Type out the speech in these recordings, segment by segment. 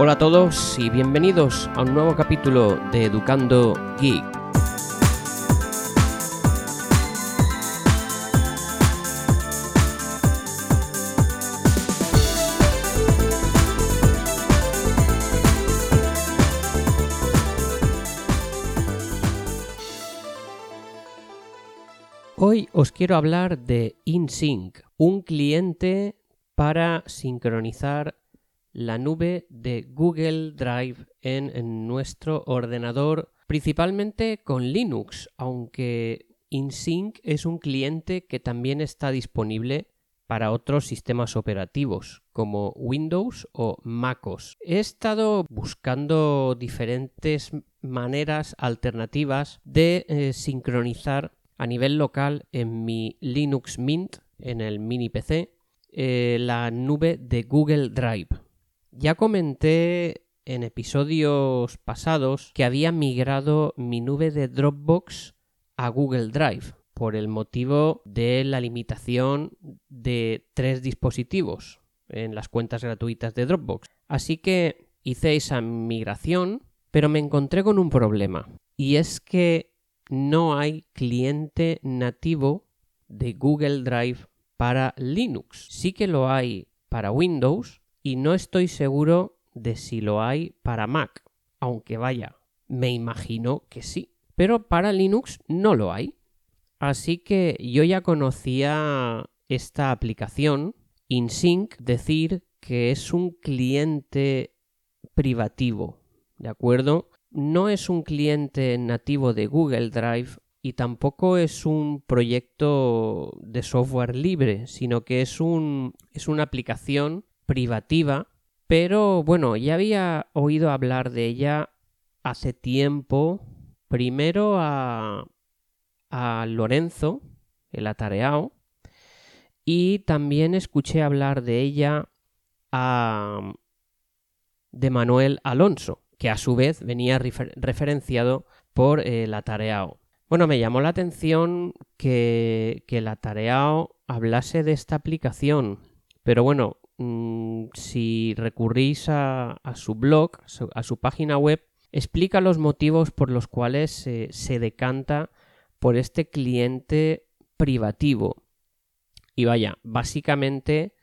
Hola a todos y bienvenidos a un nuevo capítulo de Educando Geek. Hoy os quiero hablar de InSync, un cliente para sincronizar la nube de Google Drive en, nuestro ordenador, principalmente con Linux, aunque InSync es un cliente que también está disponible para otros sistemas operativos como Windows o MacOS. He estado buscando diferentes maneras alternativas de eh, sincronizar a nivel local en mi Linux Mint, en el mini PC, eh, la nube de Google Drive. Ya comenté en episodios pasados que había migrado mi nube de Dropbox a Google Drive por el motivo de la limitación de tres dispositivos en las cuentas gratuitas de Dropbox. Así que hice esa migración, pero me encontré con un problema y es que no hay cliente nativo de Google Drive para Linux. Sí que lo hay para Windows, y no estoy seguro de si lo hay para Mac, aunque vaya, me imagino que sí. Pero para Linux no lo hay. Así que yo ya conocía esta aplicación, InSync, decir que es un cliente privativo, ¿de acuerdo? No es un cliente nativo de Google Drive y tampoco es un proyecto de software libre, sino que es, un, es una aplicación privativa, pero bueno, ya había oído hablar de ella hace tiempo, primero a, a Lorenzo, el atareado, y también escuché hablar de ella a de Manuel Alonso, que a su vez venía referenciado por el atareado. Bueno, me llamó la atención que, que el atareado hablase de esta aplicación, pero bueno, Mm, si recurrís a, su blog, a su página web, explica los motivos por los cuales se decanta por este cliente privativo. Y vaya, básicamente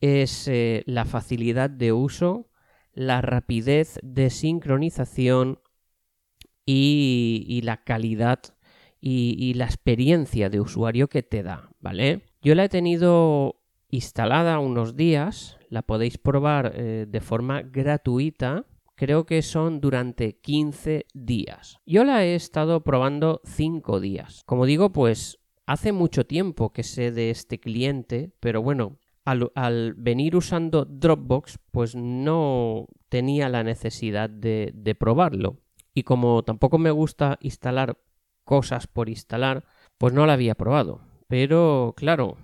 es eh, la facilidad de uso, la rapidez de sincronización y, la calidad y, y, la experiencia de usuario que te da, ¿vale? Yo la he tenido instalada unos días, la podéis probar eh, de forma gratuita. Creo que son durante 15 días. Yo la he estado probando 5 días. Como digo, pues hace mucho tiempo que sé de este cliente, pero bueno, al, venir usando Dropbox, pues no tenía la necesidad de, de probarlo. Y como tampoco me gusta instalar cosas por instalar, pues no la había probado. Pero claro,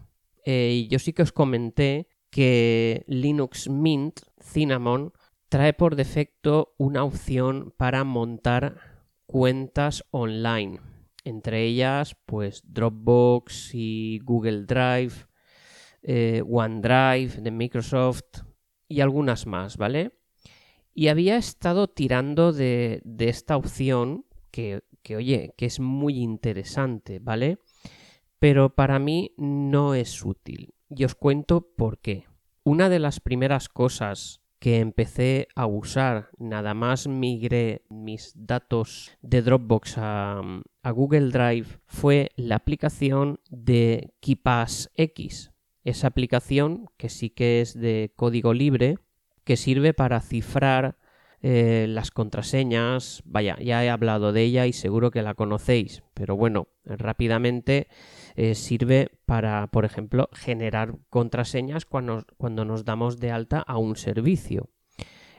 eh, yo sí que os comenté que Linux Mint Cinnamon trae por defecto una opción para montar cuentas online. Entre ellas, pues Dropbox y Google Drive, eh, OneDrive de Microsoft y algunas más, ¿vale? Y había estado tirando de, esta opción que, que, oye, que es muy interesante, ¿vale? Pero para mí no es útil. Y os cuento por qué. Una de las primeras cosas que empecé a usar, nada más migré mis datos de Dropbox a, Google Drive, fue la aplicación de KeePass X. Esa aplicación, que sí que es de código libre, que sirve para cifrar eh, las contraseñas. Vaya, ya he hablado de ella y seguro que la conocéis, pero bueno, rápidamente eh, sirve para, por ejemplo, generar contraseñas cuando, cuando nos damos de alta a un servicio.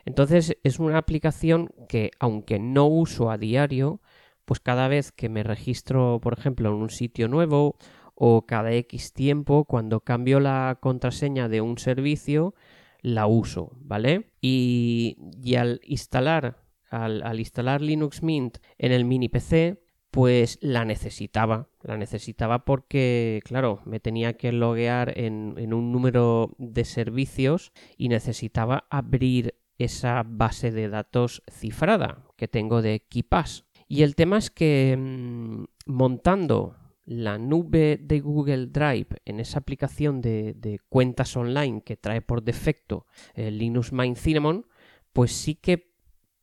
Entonces es una aplicación que, aunque no uso a diario, pues cada vez que me registro, por ejemplo, en un sitio nuevo o cada X tiempo, cuando cambio la contraseña de un servicio, la uso, ¿vale? Y, al instalar, al, al instalar Linux Mint en el mini PC, pues la necesitaba. La necesitaba porque, claro, me tenía que loguear en, un número de servicios y necesitaba abrir esa base de datos cifrada que tengo de KeePass. Y el tema es que mm, montando la nube de Google Drive en esa aplicación de, cuentas online que trae por defecto Linux Mint Cinnamon, pues sí que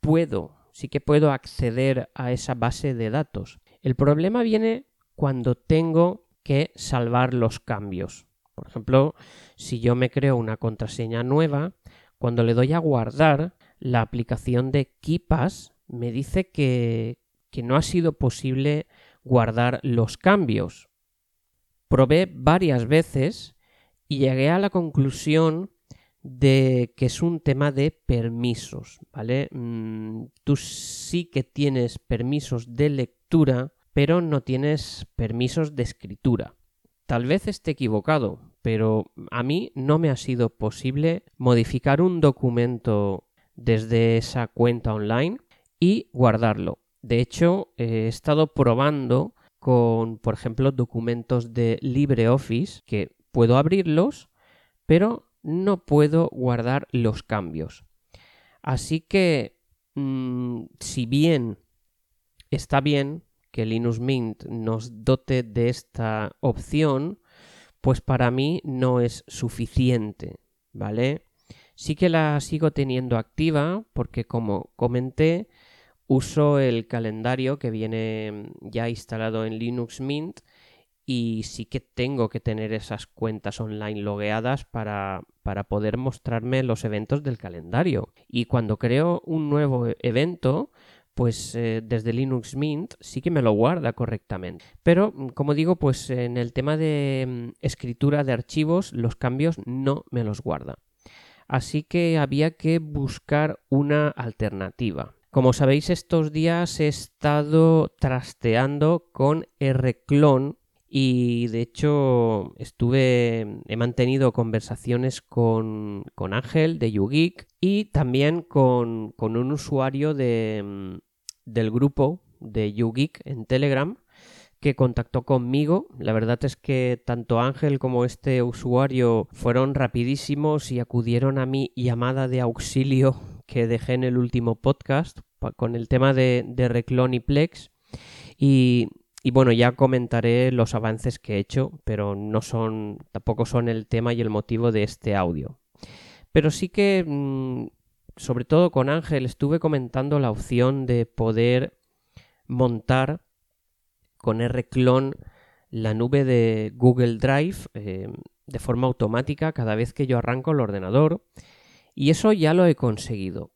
puedo, sí que puedo acceder a esa base de datos. El problema viene cuando tengo que salvar los cambios. Por ejemplo, si yo me creo una contraseña nueva, cuando le doy a guardar, la aplicación de KeePass me dice que, que no ha sido posible guardar los cambios. Probé varias veces y llegué a la conclusión de que es un tema de permisos, ¿vale? Mm, tú sí que tienes permisos de lectura, pero no tienes permisos de escritura. Tal vez esté equivocado, pero a mí no me ha sido posible modificar un documento desde esa cuenta online y guardarlo. De hecho, he estado probando con, por ejemplo, documentos de LibreOffice que puedo abrirlos, pero no puedo guardar los cambios. Así que, mm, si bien está bien que Linux Mint nos dote de esta opción, pues para mí no es suficiente, ¿vale? Sí que la sigo teniendo activa porque como comenté, uso el calendario que viene ya instalado en Linux Mint y sí que tengo que tener esas cuentas online logueadas para, para, poder mostrarme los eventos del calendario. Y cuando creo un nuevo evento, pues eh, desde Linux Mint sí que me lo guarda correctamente. Pero, mm, como digo, pues en el tema de mm, escritura de archivos, los cambios no me los guarda. Así que había que buscar una alternativa. Como sabéis, estos días he estado trasteando con Rclone y de hecho estuve, he mantenido conversaciones con, con Ángel de YouGeek y también con, con un usuario de, mm, del grupo de YouGeek en Telegram que contactó conmigo. La verdad es que tanto Ángel como este usuario fueron rapidísimos y acudieron a mi llamada de auxilio que dejé en el último podcast con el tema de, de Reclon y Plex. Y, y bueno, ya comentaré los avances que he hecho, pero no son, tampoco son el tema y el motivo de este audio. Pero sí que, mm, sobre todo con Ángel, estuve comentando la opción de poder montar con Rclone la nube de Google Drive eh, de forma automática cada vez que yo arranco el ordenador. Y eso ya lo he conseguido.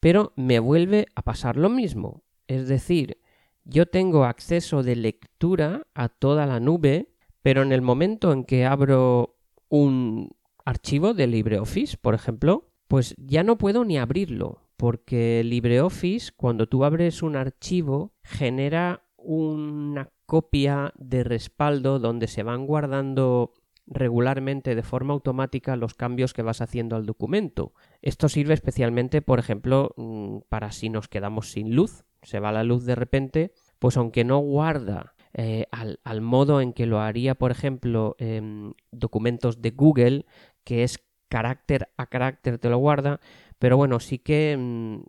Pero me vuelve a pasar lo mismo. Es decir, yo tengo acceso de lectura a toda la nube, pero en el momento en que abro un archivo de LibreOffice, por ejemplo, pues ya no puedo ni abrirlo, porque LibreOffice, cuando tú abres un archivo, genera una copia de respaldo donde se van guardando regularmente de forma automática los cambios que vas haciendo al documento. Esto sirve especialmente, por ejemplo, mm, para si nos quedamos sin luz, se va la luz de repente, pues aunque no guarda eh, al, modo en que lo haría, por ejemplo, en documentos de Google, que es carácter a carácter te lo guarda, pero bueno, sí que mm,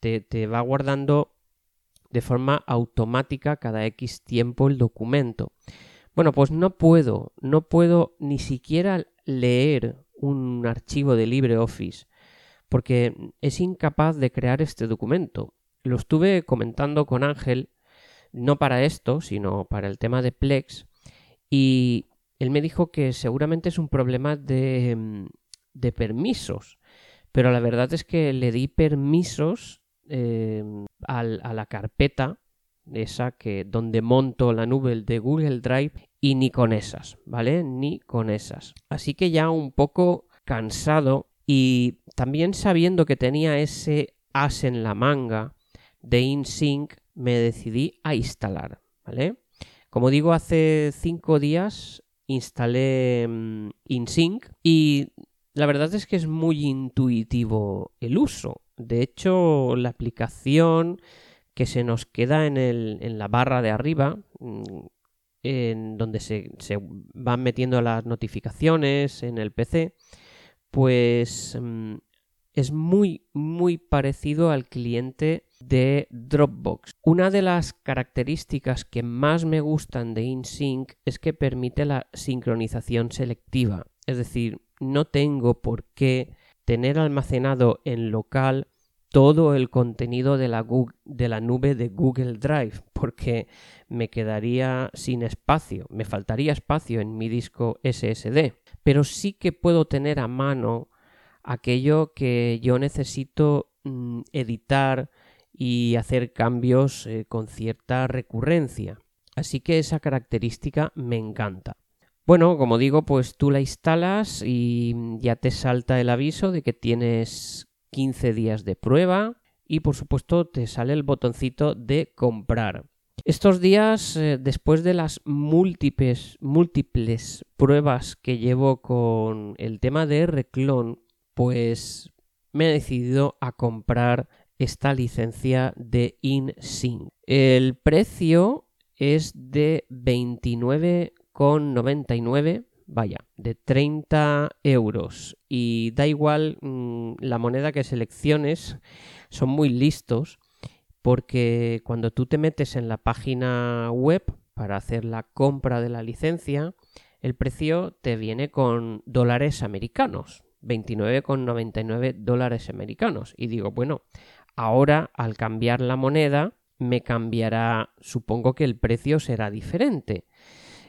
te, te va guardando de forma automática cada X tiempo el documento. Bueno, pues no puedo, no puedo ni siquiera leer un archivo de LibreOffice porque es incapaz de crear este documento. Lo estuve comentando con Ángel, no para esto, sino para el tema de Plex, y él me dijo que seguramente es un problema de, mm, permisos, pero la verdad es que le di permisos eh, a la carpeta esa que donde monto la nube de Google Drive y ni con esas, ¿vale? Ni con esas. Así que ya un poco cansado y también sabiendo que tenía ese as en la manga de InSync, me decidí a instalar, ¿vale? Como digo, hace cinco días instalé mm, InSync y la verdad es que es muy intuitivo el uso. De hecho, la aplicación que se nos queda en, el, en la barra de arriba, mm, en donde se, se, van metiendo las notificaciones en el PC, pues mm, es muy, muy parecido al cliente de Dropbox. Una de las características que más me gustan de InSync es que permite la sincronización selectiva. Es decir, no tengo por qué tener almacenado en local todo el contenido de la, de la, nube de Google Drive porque me quedaría sin espacio, me faltaría espacio en mi disco SSD. Pero sí que puedo tener a mano aquello que yo necesito mm, editar y hacer cambios eh, con cierta recurrencia. Así que esa característica me encanta. Bueno, como digo, pues tú la instalas y ya te salta el aviso de que tienes 15 días de prueba y por supuesto te sale el botoncito de comprar. Estos días, eh, después de las múltiples, múltiples pruebas que llevo con el tema de Reclon, pues me he decidido a comprar esta licencia de InSync. El precio es de 29 con 99, vaya, de 30 euros. Y da igual mm, la moneda que selecciones, son muy listos porque cuando tú te metes en la página web para hacer la compra de la licencia, el precio te viene con dólares americanos, 29,99 dólares americanos. Y digo, bueno, ahora al cambiar la moneda me cambiará, supongo que el precio será diferente.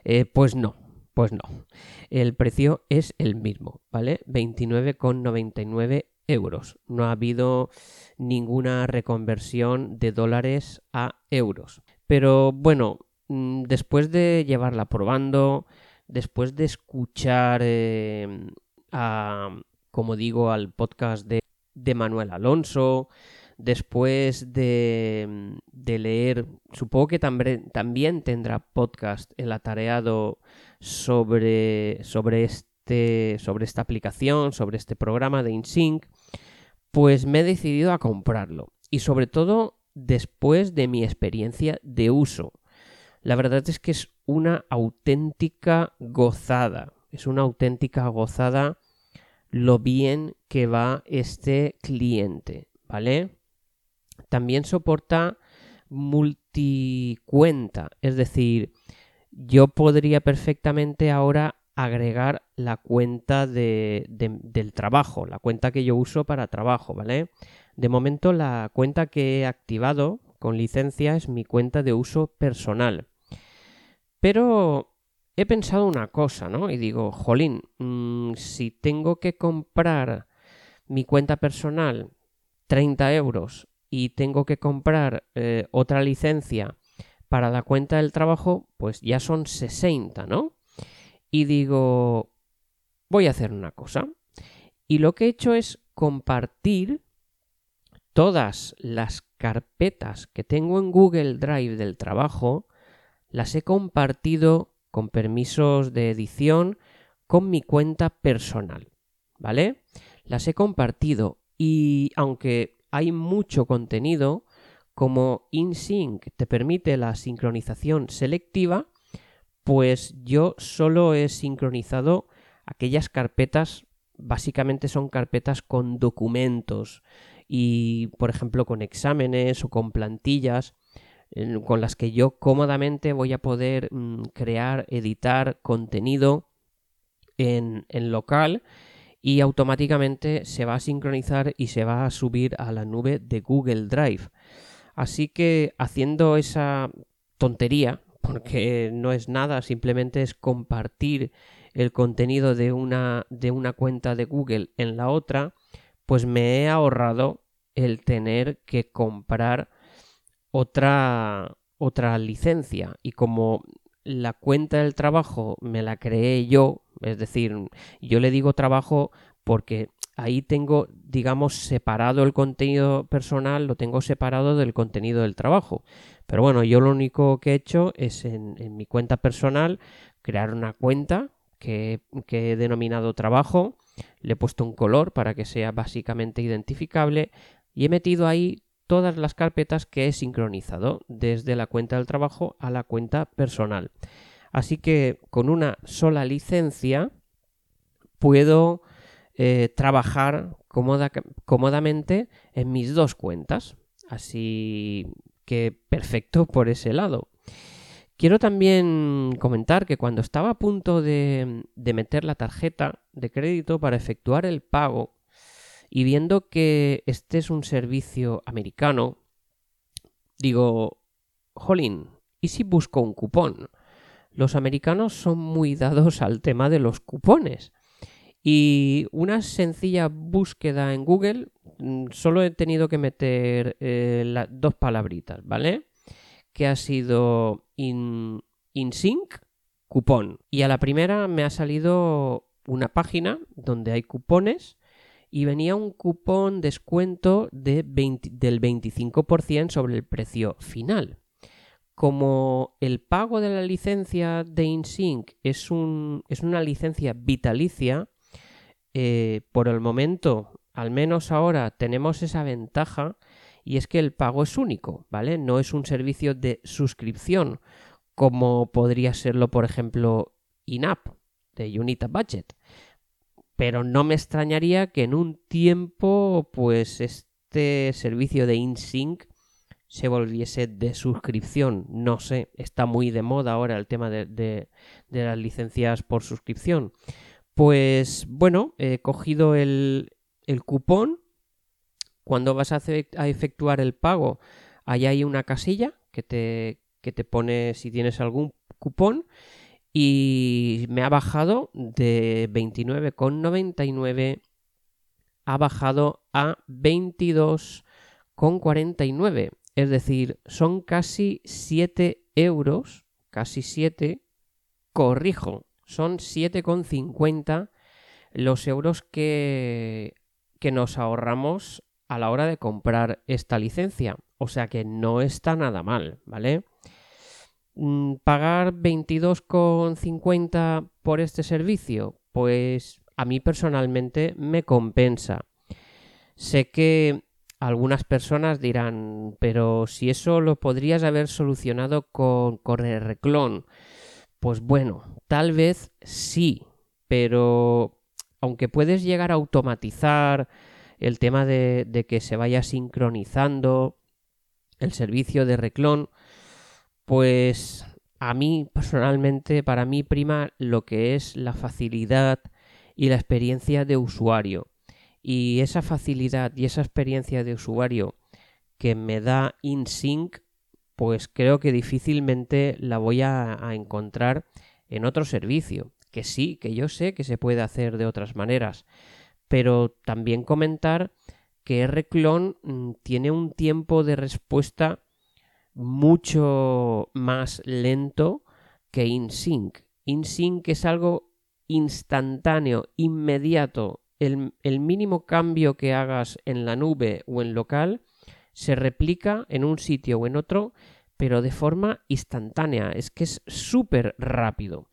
Eh, pues no, pues no. El precio es el mismo, ¿vale? 29,99 euros. No ha habido ninguna reconversión de dólares a euros. Pero bueno, mm, después de llevarla probando, después de escuchar eh, a, como digo, al podcast de, de Manuel Alonso, después de, de leer, supongo que también, también tendrá podcast el atareado sobre, sobre, este, sobre esta aplicación, sobre este programa de InSync, pues me he decidido a comprarlo. Y sobre todo después de mi experiencia de uso. La verdad es que es una auténtica gozada. Es una auténtica gozada lo bien que va este cliente, ¿vale? También soporta multicuenta, es decir, yo podría perfectamente ahora agregar la cuenta de, del trabajo, la cuenta que yo uso para trabajo, ¿vale? De momento la cuenta que he activado con licencia es mi cuenta de uso personal. Pero he pensado una cosa, ¿no? Y digo, jolín, mm, si tengo que comprar mi cuenta personal 30 euros y tengo que comprar eh, otra licencia para la cuenta del trabajo, pues ya son 60, ¿no? Y digo, voy a hacer una cosa. Y lo que he hecho es compartir todas las carpetas que tengo en Google Drive del trabajo, las he compartido con permisos de edición con mi cuenta personal, ¿vale? Las he compartido y aunque hay mucho contenido, como InSync te permite la sincronización selectiva, pues yo solo he sincronizado aquellas carpetas, básicamente son carpetas con documentos y, por ejemplo, con exámenes o con plantillas con las que yo cómodamente voy a poder mm, crear, editar contenido en, en local y automáticamente se va a sincronizar y se va a subir a la nube de Google Drive. Así que haciendo esa tontería, porque no es nada, simplemente es compartir el contenido de una, de una cuenta de Google en la otra, pues me he ahorrado el tener que comprar otra, otra licencia. Y como la cuenta del trabajo me la creé yo, es decir, yo le digo trabajo porque ahí tengo, digamos, separado el contenido personal, lo tengo separado del contenido del trabajo. Pero bueno, yo lo único que he hecho es en, mi cuenta personal crear una cuenta que, que he denominado trabajo, le he puesto un color para que sea básicamente identificable y he metido ahí todas las carpetas que he sincronizado desde la cuenta del trabajo a la cuenta personal. Así que con una sola licencia puedo eh, trabajar cómodamente en mis dos cuentas. Así que perfecto por ese lado. Quiero también comentar que cuando estaba a punto de, meter la tarjeta de crédito para efectuar el pago y viendo que este es un servicio americano, digo, jolín, ¿y si busco un cupón? Los americanos son muy dados al tema de los cupones. Y una sencilla búsqueda en Google, mm, solo he tenido que meter eh, dos palabritas, ¿vale? que ha sido in, InSync cupón. Y a la primera me ha salido una página donde hay cupones y venía un cupón descuento de del 25% sobre el precio final. Como el pago de la licencia de InSync es una licencia vitalicia, eh, por el momento, al menos ahora, tenemos esa ventaja y es que el pago es único, ¿vale? No es un servicio de suscripción como podría serlo, por ejemplo, INAP de Unita Budget. Pero no me extrañaría que en un tiempo, pues este servicio de InSync se volviese de suscripción. No sé, está muy de moda ahora el tema de, de las licencias por suscripción. Pues bueno, he cogido el, cupón. Cuando vas a, efectuar el pago, ahí hay una casilla que te, que te pone si tienes algún cupón y me ha bajado de 29,99 ha bajado a 22,49 es decir son casi 7 euros casi 7 corrijo son 7,50 los euros que, que nos ahorramos a la hora de comprar esta licencia. O sea que no está nada mal, ¿vale? Mm, ¿Pagar 22,50 por este servicio? Pues a mí personalmente me compensa. Sé que algunas personas dirán, pero si eso lo podrías haber solucionado con Correclon. Pues bueno, tal vez sí, pero aunque puedes llegar a automatizar el tema de, que se vaya sincronizando el servicio de reclon, pues a mí personalmente, para mí prima lo que es la facilidad y la experiencia de usuario. Y esa facilidad y esa experiencia de usuario que me da InSync, pues creo que difícilmente la voy a encontrar en otro servicio. Que sí, que yo sé que se puede hacer de otras maneras, pero también comentar que Rclone mm, tiene un tiempo de respuesta mucho más lento que InSync. InSync es algo instantáneo, inmediato. El, el, mínimo cambio que hagas en la nube o en local se replica en un sitio o en otro, pero de forma instantánea. Es que es súper rápido.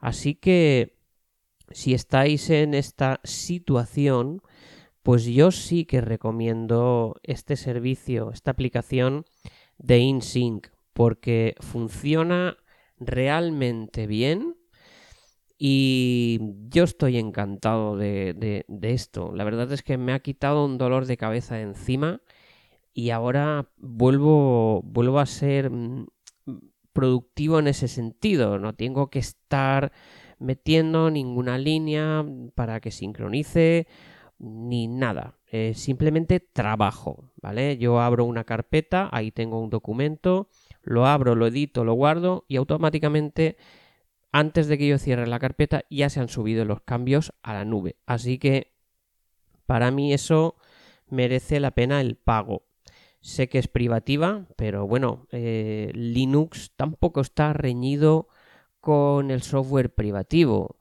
Así que si estáis en esta situación, pues yo sí que recomiendo este servicio, esta aplicación de InSync, porque funciona realmente bien y yo estoy encantado de, esto. La verdad es que me ha quitado un dolor de cabeza encima y ahora vuelvo, vuelvo a ser mm, productivo en ese sentido. No tengo que estar metiendo ninguna línea para que sincronice ni nada. simplemente trabajo, ¿vale? Yo abro una carpeta, ahí tengo un documento, lo abro, lo edito, lo guardo y automáticamente antes de que yo cierre la carpeta ya se han subido los cambios a la nube. Así que para mí eso merece la pena el pago. Sé que es privativa, pero bueno, eh, Linux tampoco está reñido con el software privativo.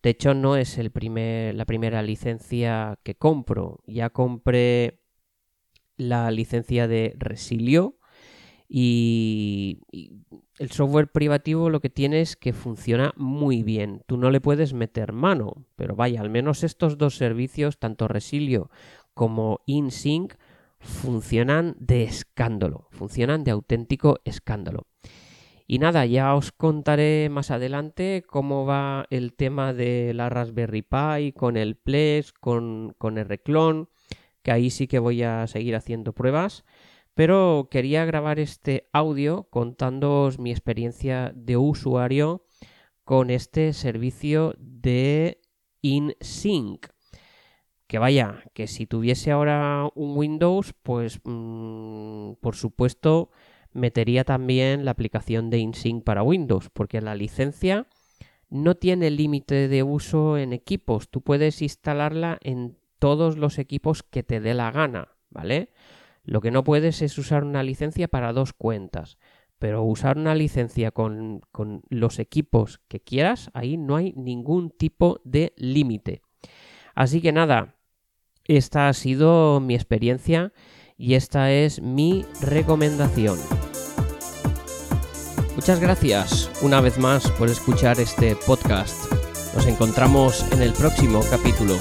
De hecho, no es el primer, la primera licencia que compro. Ya compré la licencia de Resilio y, el software privativo lo que tiene es que funciona muy bien. Tú no le puedes meter mano, pero vaya, al menos estos dos servicios, tanto Resilio como InSync, funcionan de escándalo, funcionan de auténtico escándalo. Y nada, ya os contaré más adelante cómo va el tema de la Raspberry Pi con el Plex, con, con el Reclon, que ahí sí que voy a seguir haciendo pruebas. Pero quería grabar este audio contándoos mi experiencia de usuario con este servicio de InSync. Que vaya, que si tuviese ahora un Windows, pues mm, por supuesto metería también la aplicación de InSync para Windows, porque la licencia no tiene límite de uso en equipos. Tú puedes instalarla en todos los equipos que te dé la gana, ¿vale? Lo que no puedes es usar una licencia para dos cuentas. Pero usar una licencia con, con los equipos que quieras, ahí no hay ningún tipo de límite. Así que nada, esta ha sido mi experiencia y esta es mi recomendación. Muchas gracias una vez más por escuchar este podcast. Nos encontramos en el próximo capítulo.